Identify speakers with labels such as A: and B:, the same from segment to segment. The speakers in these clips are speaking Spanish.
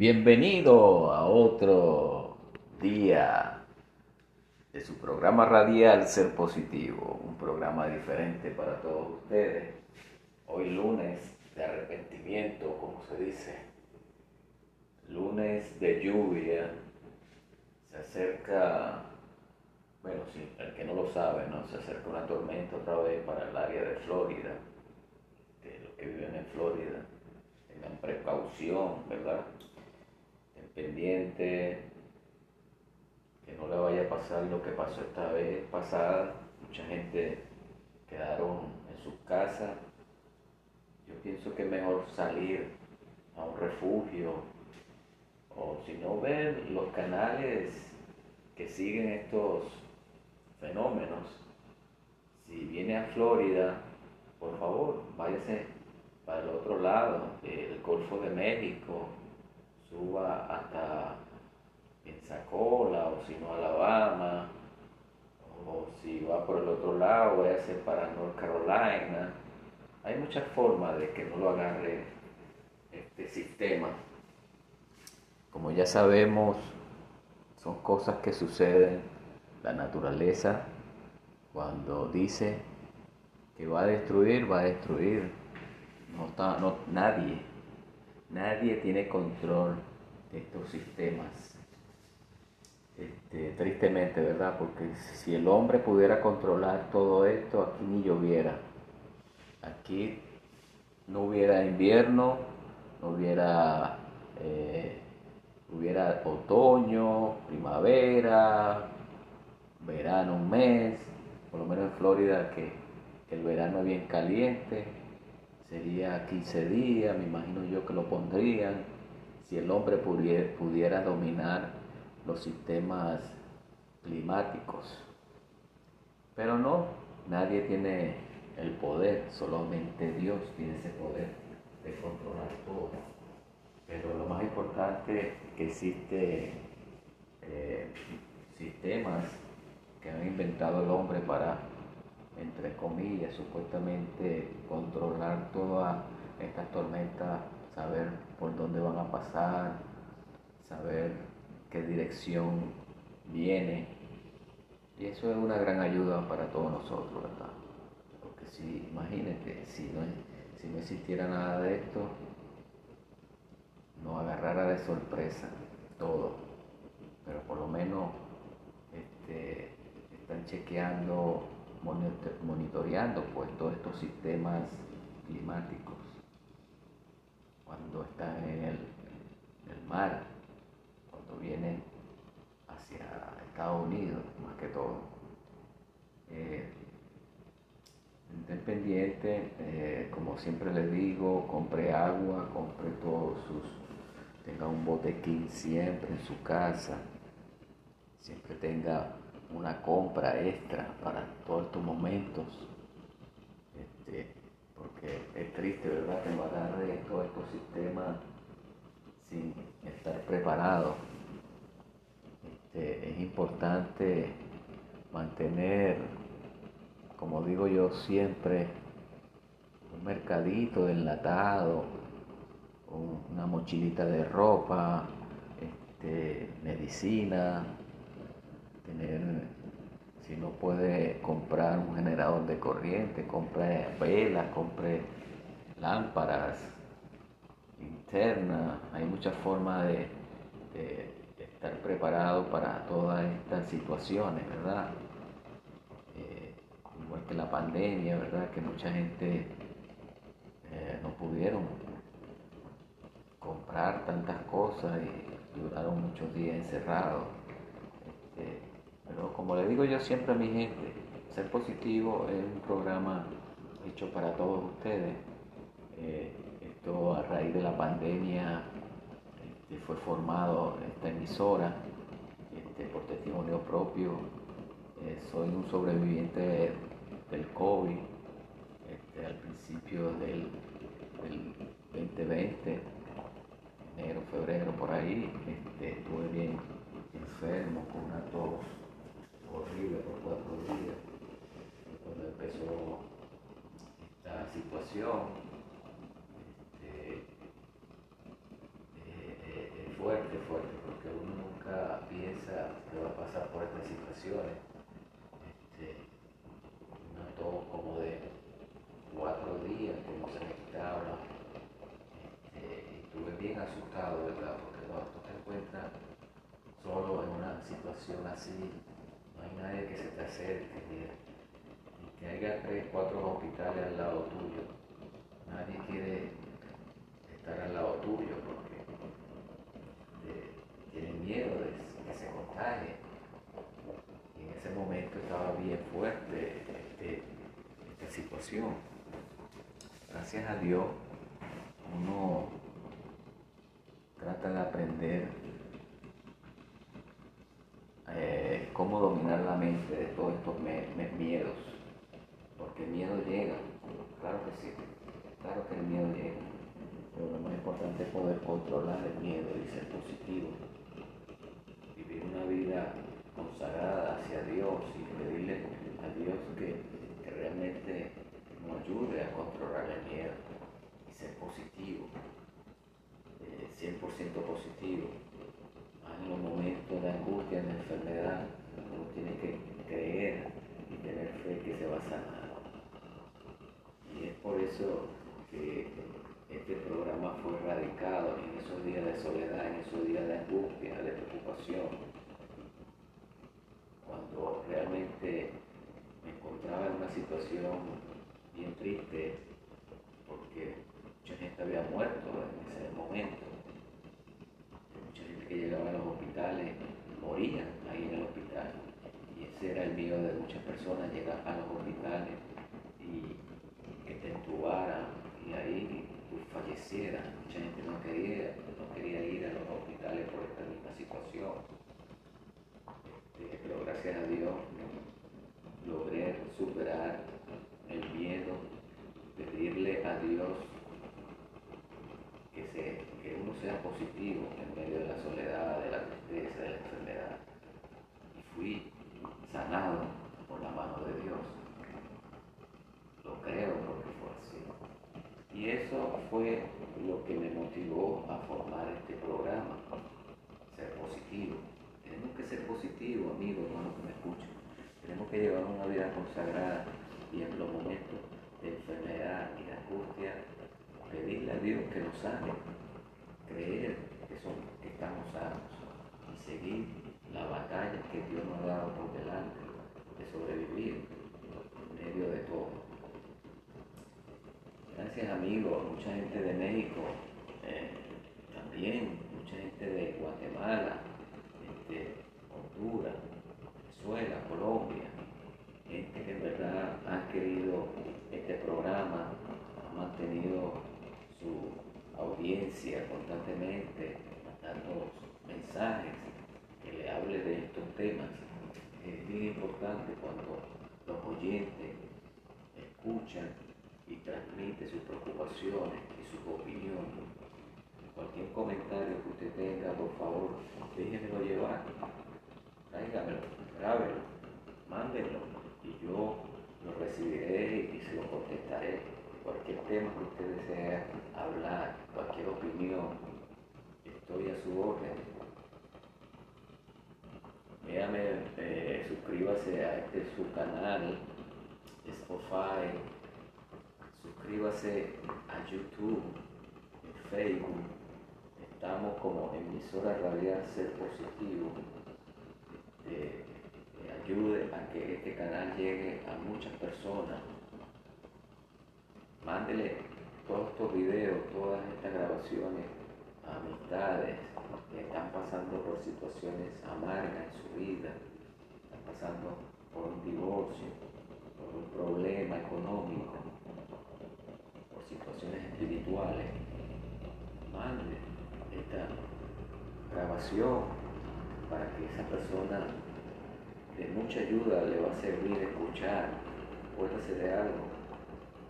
A: Bienvenido a otro día de su programa radial Ser Positivo, un programa diferente para todos ustedes. Hoy lunes de arrepentimiento, como se dice, lunes de lluvia, se acerca, bueno, si el que no lo sabe, ¿no? se acerca una tormenta otra vez para el área de Florida, de los que viven en Florida, tengan precaución, ¿verdad? Pendiente, que no le vaya a pasar lo que pasó esta vez pasada. Mucha gente quedaron en sus casas. Yo pienso que es mejor salir a un refugio o si no ver los canales que siguen estos fenómenos. Si viene a Florida, por favor, váyase para el otro lado, el Golfo de México, suba hasta Pensacola o si no Alabama o si va por el otro lado voy a ser para North Carolina. Hay muchas formas de que no lo agarre este sistema. Como ya sabemos son cosas que suceden la naturaleza. Cuando dice que va a destruir va a destruir. No está no nadie Nadie tiene control de estos sistemas. Este, tristemente, ¿verdad? Porque si el hombre pudiera controlar todo esto, aquí ni lloviera. Aquí no hubiera invierno, no hubiera, eh, hubiera otoño, primavera, verano un mes, por lo menos en Florida que el verano es bien caliente, sería 15 días, me imagino yo que lo pondrían, si el hombre pudiera, dominar los sistemas climáticos. Pero no, nadie tiene el poder, solamente Dios tiene ese poder de controlar todo. Pero lo más importante que existe eh, sistemas que han inventado el hombre para entre comillas, supuestamente controlar todas estas tormentas, saber por dónde van a pasar, saber qué dirección viene. Y eso es una gran ayuda para todos nosotros, ¿verdad? Porque si, imagínate, si no, si no existiera nada de esto, nos agarrara de sorpresa todo. Pero por lo menos este, están chequeando monitoreando pues todos estos sistemas climáticos cuando están en el, mar, cuando vienen hacia Estados Unidos más que todo. Eh, pendiente, eh, como siempre les digo, compre agua, compre todos sus, tenga un botequín siempre en su casa, siempre tenga una compra extra para todos estos momentos. Este, porque es triste, ¿verdad?, que de todo estos sistemas sin estar preparado. Este, es importante mantener, como digo yo siempre, un mercadito de enlatado, una mochilita de ropa, este, medicina, si no puede comprar un generador de corriente, compre velas, compre lámparas internas, hay muchas formas de, estar preparado para todas estas situaciones, ¿verdad? Eh, igual que la pandemia, ¿verdad? Que mucha gente eh, no pudieron comprar tantas cosas y duraron muchos días encerrados. Este, pero como le digo yo siempre a mi gente, Ser Positivo es un programa hecho para todos ustedes. Eh, esto a raíz de la pandemia este, fue formado esta emisora este, por testimonio propio. Eh, soy un sobreviviente del COVID este, al principio del, del 2020, enero, febrero, por ahí. estuve bien enfermo con una tos horrible por cuatro días. Cuando empezó esta situación, este, eh, eh, fuerte, fuerte, porque uno nunca piensa que va a pasar por estas situaciones. Este, todo como de cuatro días que no se me quitaba. Este, estuve bien asustado, ¿verdad? Porque cuando tú te encuentras solo en una situación así, nadie que se te acerque, y que haya tres, cuatro hospitales al lado tuyo. Nadie quiere estar al lado tuyo porque tiene miedo de que se contagie. Y en ese momento estaba bien fuerte este, esta situación. Gracias a Dios, uno trata de aprender eh, cómo dominar la mente de todos estos miedos. Porque el miedo llega, claro que sí, claro que el miedo llega. Pero lo más importante es poder controlar el miedo y ser positivo. Vivir una vida consagrada hacia Dios y pedirle a Dios que, realmente nos ayude a controlar el miedo y ser positivo, 100% eh, positivo en los momentos de angustia, de enfermedad, uno tiene que creer y tener fe que se va a sanar. Y es por eso que este programa fue radicado en esos días de soledad, en esos días de angustia, de preocupación, cuando realmente me encontraba en una situación bien triste, porque mucha gente había muerto en ese momento que llegaban a los hospitales morían ahí en el hospital. Y ese era el miedo de muchas personas, llegar a los hospitales y que te entubaran y ahí tú fallecieras. Mucha gente no quería, no quería ir a los hospitales por esta misma situación. Este, pero gracias a Dios logré superar el miedo, pedirle a Dios que, que uno sea positivo en medio de la soledad, de la tristeza, de la enfermedad. Y fui sanado por la mano de Dios. Lo creo porque fue así. Y eso fue lo que me motivó a formar este programa, ser positivo. Tenemos que ser positivos, amigos, hermanos que me escuchan. Tenemos que llevar una vida consagrada y en los momentos de enfermedad y de angustia pedirle a Dios que nos sane, creer que, son, que estamos sanos y seguir la batalla que Dios nos ha dado por delante de sobrevivir en medio de todo. Gracias amigos, mucha gente de México, eh, también mucha gente de Guatemala, este, Honduras, Venezuela, Colombia, gente que en verdad ha querido este programa, ha mantenido su audiencia constantemente, mandando mensajes que le hable de estos temas. Es bien importante cuando los oyentes escuchan y transmiten sus preocupaciones y sus opiniones. Cualquier comentario que usted tenga, por favor, déjenmelo llevar. Tráigamelo, grábelo, mándenlo y yo lo recibiré y se lo contestaré cualquier tema que usted desee hablar, cualquier opinión, estoy a su orden. Véame, eh, suscríbase a este su canal, Spotify, suscríbase a YouTube, en Facebook, estamos como emisora radial Ser Positivo. Este, ayude a que este canal llegue a muchas personas. Mándele todos estos videos, todas estas grabaciones a amistades. Que están pasando por situaciones amargas en su vida, están pasando por un divorcio, por un problema económico, situaciones espirituales. Mande esta grabación para que esa persona de mucha ayuda le va a servir escuchar, puede de algo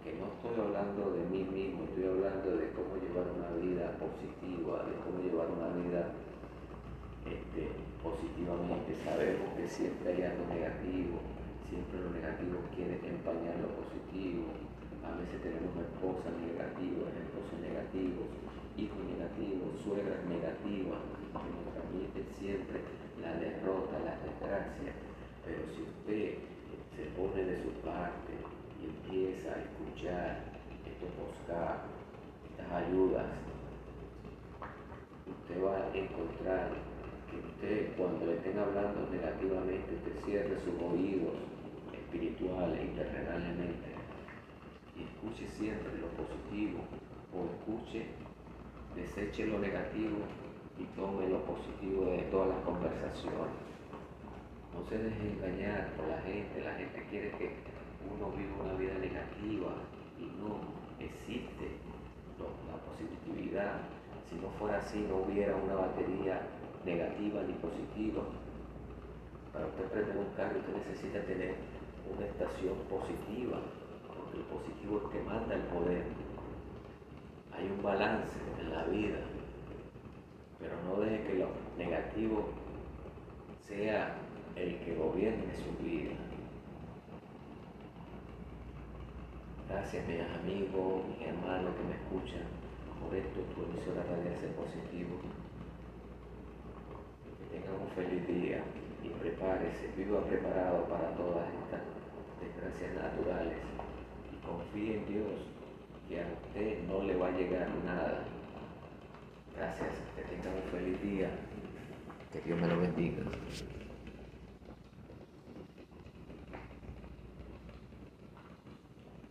A: que no estoy hablando de mí mismo, estoy hablando de cómo llevar una vida positiva, de cómo llevar una vida este, positivamente. Sabemos que siempre hay algo negativo, siempre lo negativo quiere empañar lo positivo. A veces tenemos esposas negativas, esposos negativos, hijos negativos, suegras negativas que nos transmiten siempre la derrota, la desgracia. Pero si usted se pone de su parte y empieza a escuchar estos podcasts, estas ayudas, usted va a encontrar que usted cuando le estén hablando negativamente, usted cierre sus oídos espirituales y escuche siempre lo positivo o escuche, deseche lo negativo y tome lo positivo de todas las conversaciones. No se deje engañar por la gente, la gente quiere que uno viva una vida negativa y no existe la positividad. Si no fuera así, no hubiera una batería negativa ni positiva. Para usted prender un carro, usted necesita tener una estación positiva, el positivo es que manda el poder. Hay un balance en la vida, pero no deje que lo negativo sea el que gobierne su vida. Gracias mis amigos, mis hermanos que me escuchan por esto, tu emisora radial ser positivo. Que tengan un feliz día y prepárese, viva preparado para todas estas desgracias naturales confíe en Dios que a usted no le va a llegar nada. Gracias, que tengan un feliz día, que Dios me lo bendiga.